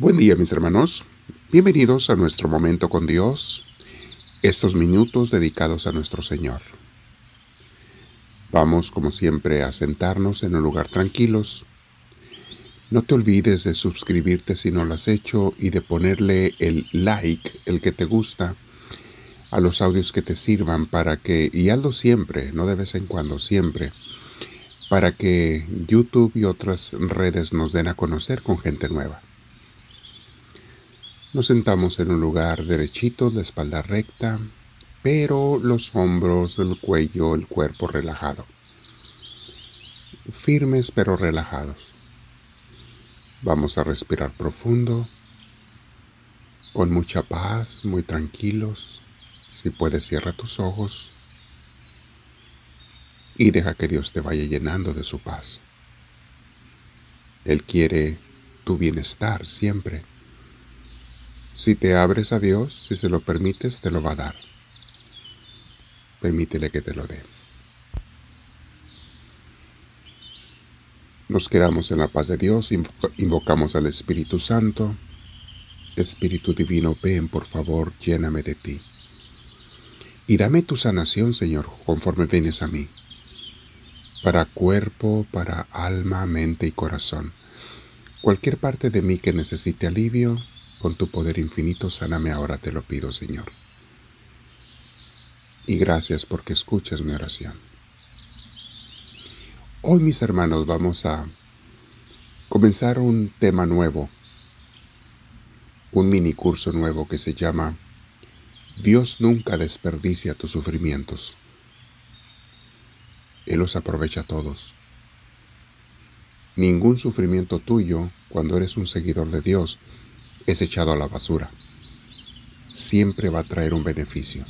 Buen día mis hermanos, bienvenidos a nuestro momento con Dios, estos minutos dedicados a nuestro Señor. Vamos como siempre a sentarnos en un lugar tranquilos. No te olvides de suscribirte si no lo has hecho y de ponerle el like, el que te gusta, a los audios que te sirvan para que, y hazlo siempre, no de vez en cuando, siempre, para que YouTube y otras redes nos den a conocer con gente nueva. Nos sentamos en un lugar derechito, de espalda recta, pero los hombros, el cuello, el cuerpo relajado. Firmes pero relajados. Vamos a respirar profundo, con mucha paz, muy tranquilos. Si puedes, cierra tus ojos y deja que Dios te vaya llenando de su paz. Él quiere tu bienestar siempre. Si te abres a Dios, si se lo permites, te lo va a dar. Permítele que te lo dé. Nos quedamos en la paz de Dios, invocamos al Espíritu Santo. Espíritu Divino, ven, por favor, lléname de ti. Y dame tu sanación, Señor, conforme vienes a mí, para cuerpo, para alma, mente y corazón. Cualquier parte de mí que necesite alivio, con tu poder infinito, sáname ahora, te lo pido, Señor. Y gracias porque escuchas mi oración. Hoy, mis hermanos, vamos a comenzar un tema nuevo, un mini curso nuevo que se llama Dios nunca desperdicia tus sufrimientos. Él los aprovecha todos. Ningún sufrimiento tuyo, cuando eres un seguidor de Dios, es echado a la basura. Siempre va a traer un beneficio.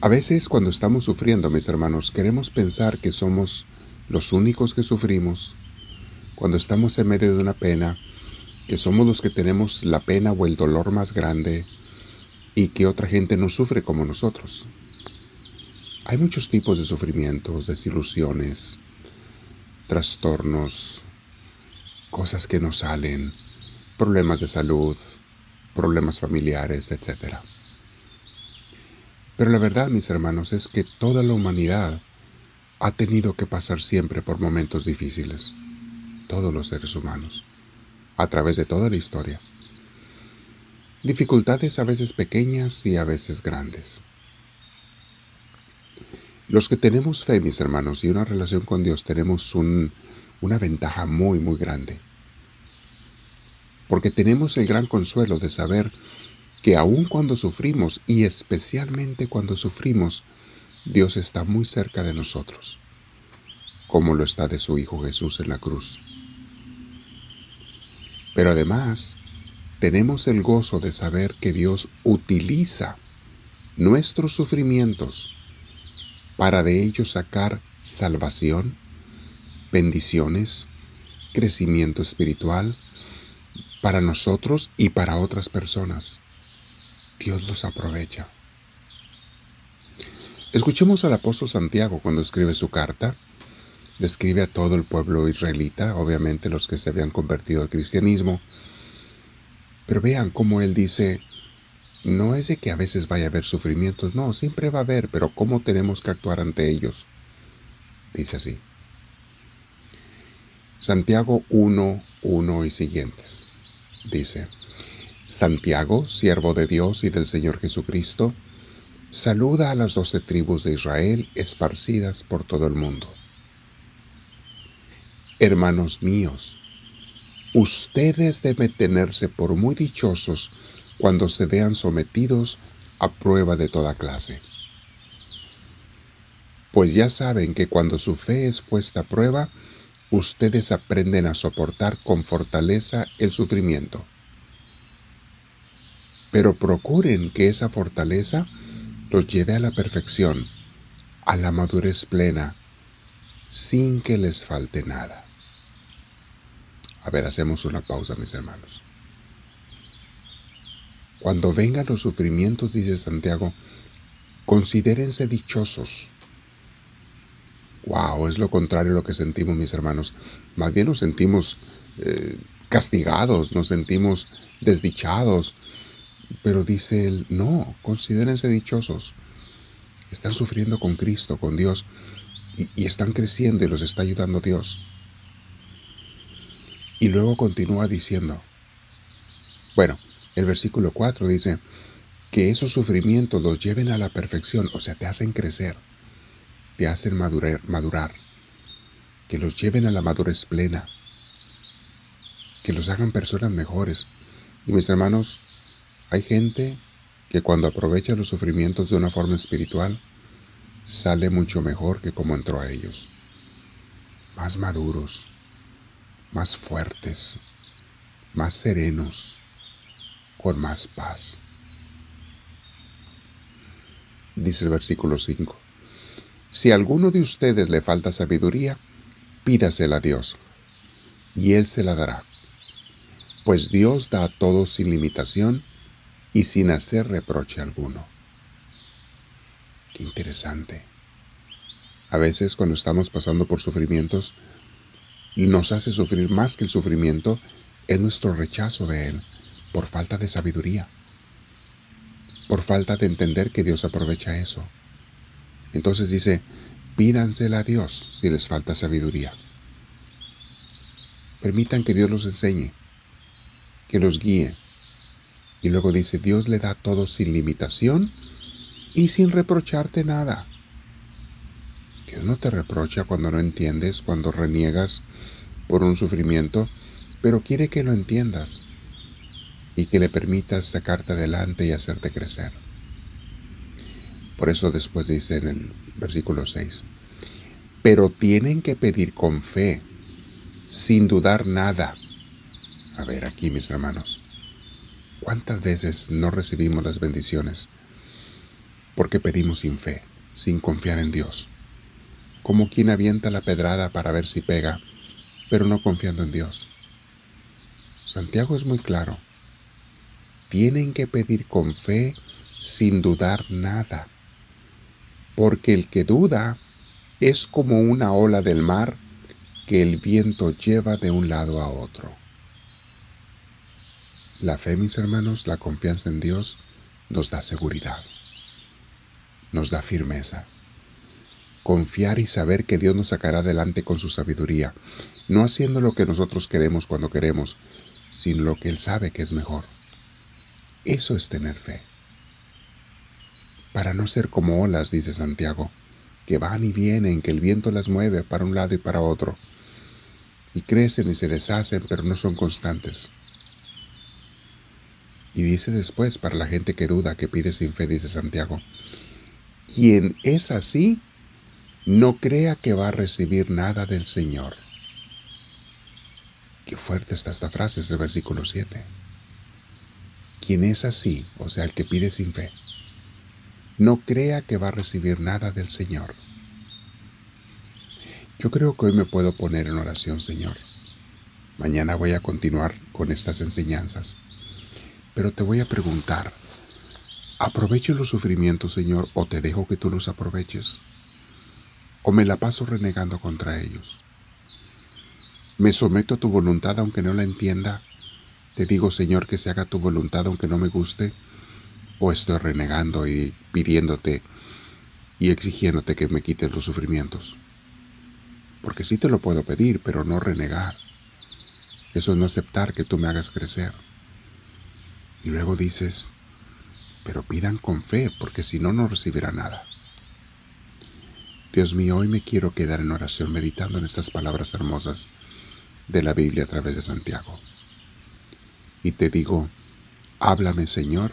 A veces cuando estamos sufriendo, mis hermanos, queremos pensar que somos los únicos que sufrimos. Cuando estamos en medio de una pena, que somos los que tenemos la pena o el dolor más grande y que otra gente no sufre como nosotros. Hay muchos tipos de sufrimientos, desilusiones, trastornos, cosas que no salen, problemas de salud, problemas familiares, etc. Pero la verdad, mis hermanos, es que toda la humanidad ha tenido que pasar siempre por momentos difíciles, todos los seres humanos, a través de toda la historia. Dificultades a veces pequeñas y a veces grandes. Los que tenemos fe, mis hermanos, y una relación con Dios, tenemos una ventaja muy, muy grande porque tenemos el gran consuelo de saber que aun cuando sufrimos, y especialmente cuando sufrimos, Dios está muy cerca de nosotros, como lo está de su Hijo Jesús en la cruz. Pero además, tenemos el gozo de saber que Dios utiliza nuestros sufrimientos para de ellos sacar salvación, bendiciones, crecimiento espiritual, para nosotros y para otras personas. Dios los aprovecha. Escuchemos al apóstol Santiago cuando escribe su carta. Le escribe a todo el pueblo israelita, obviamente los que se habían convertido al cristianismo. Pero vean cómo él dice, no es de que a veces vaya a haber sufrimientos, no, siempre va a haber, pero ¿cómo tenemos que actuar ante ellos? Dice así. Santiago 1, 1 y siguientes dice, Santiago, siervo de Dios y del Señor Jesucristo, saluda a las doce tribus de Israel esparcidas por todo el mundo. Hermanos míos, ustedes deben tenerse por muy dichosos cuando se vean sometidos a prueba de toda clase. Pues ya saben que cuando su fe es puesta a prueba, ustedes aprenden a soportar con fortaleza el sufrimiento. Pero procuren que esa fortaleza los lleve a la perfección, a la madurez plena, sin que les falte nada. A ver, hacemos una pausa, mis hermanos. Cuando vengan los sufrimientos, dice Santiago, considérense dichosos Wow, es lo contrario a lo que sentimos mis hermanos. Más bien nos sentimos eh, castigados, nos sentimos desdichados. Pero dice él, no, considérense dichosos. Están sufriendo con Cristo, con Dios, y, y están creciendo y los está ayudando Dios. Y luego continúa diciendo, bueno, el versículo 4 dice, que esos sufrimientos los lleven a la perfección, o sea, te hacen crecer, te hacen madurar, madurar que los lleven a la madurez plena, que los hagan personas mejores. Y mis hermanos, hay gente que cuando aprovecha los sufrimientos de una forma espiritual, sale mucho mejor que como entró a ellos. Más maduros, más fuertes, más serenos, con más paz. Dice el versículo 5. Si a alguno de ustedes le falta sabiduría, pídasela a Dios, y Él se la dará. Pues Dios da a todos sin limitación y sin hacer reproche alguno. Qué interesante. A veces cuando estamos pasando por sufrimientos, nos hace sufrir más que el sufrimiento es nuestro rechazo de Él por falta de sabiduría, por falta de entender que Dios aprovecha eso. Entonces dice, pídansela a Dios si les falta sabiduría. Permitan que Dios los enseñe, que los guíe. Y luego dice, Dios le da todo sin limitación y sin reprocharte nada. Dios no te reprocha cuando no entiendes, cuando reniegas por un sufrimiento, pero quiere que lo entiendas y que le permitas sacarte adelante y hacerte crecer. Por eso después dice en el versículo 6, pero tienen que pedir con fe, sin dudar nada. A ver aquí mis hermanos, ¿cuántas veces no recibimos las bendiciones porque pedimos sin fe, sin confiar en Dios? Como quien avienta la pedrada para ver si pega, pero no confiando en Dios. Santiago es muy claro. Tienen que pedir con fe sin dudar nada porque el que duda es como una ola del mar que el viento lleva de un lado a otro. La fe, mis hermanos, la confianza en Dios nos da seguridad, nos da firmeza. Confiar y saber que Dios nos sacará adelante con su sabiduría, no haciendo lo que nosotros queremos cuando queremos, sino lo que Él sabe que es mejor. Eso es tener fe para no ser como olas, dice Santiago, que van y vienen, que el viento las mueve para un lado y para otro, y crecen y se deshacen, pero no son constantes. Y dice después, para la gente que duda, que pide sin fe, dice Santiago, quien es así, no crea que va a recibir nada del Señor. Qué fuerte está esta frase, es el versículo 7. Quien es así, o sea, el que pide sin fe, no crea que va a recibir nada del Señor. Yo creo que hoy me puedo poner en oración, Señor. Mañana voy a continuar con estas enseñanzas. Pero te voy a preguntar, ¿aprovecho los sufrimientos, Señor, o te dejo que tú los aproveches? ¿O me la paso renegando contra ellos? ¿Me someto a tu voluntad aunque no la entienda? Te digo, Señor, que se haga tu voluntad aunque no me guste estoy renegando y pidiéndote y exigiéndote que me quites los sufrimientos. Porque sí te lo puedo pedir, pero no renegar. Eso es no aceptar que tú me hagas crecer. Y luego dices, pero pidan con fe, porque si no, no recibirá nada. Dios mío, hoy me quiero quedar en oración meditando en estas palabras hermosas de la Biblia a través de Santiago. Y te digo, háblame Señor,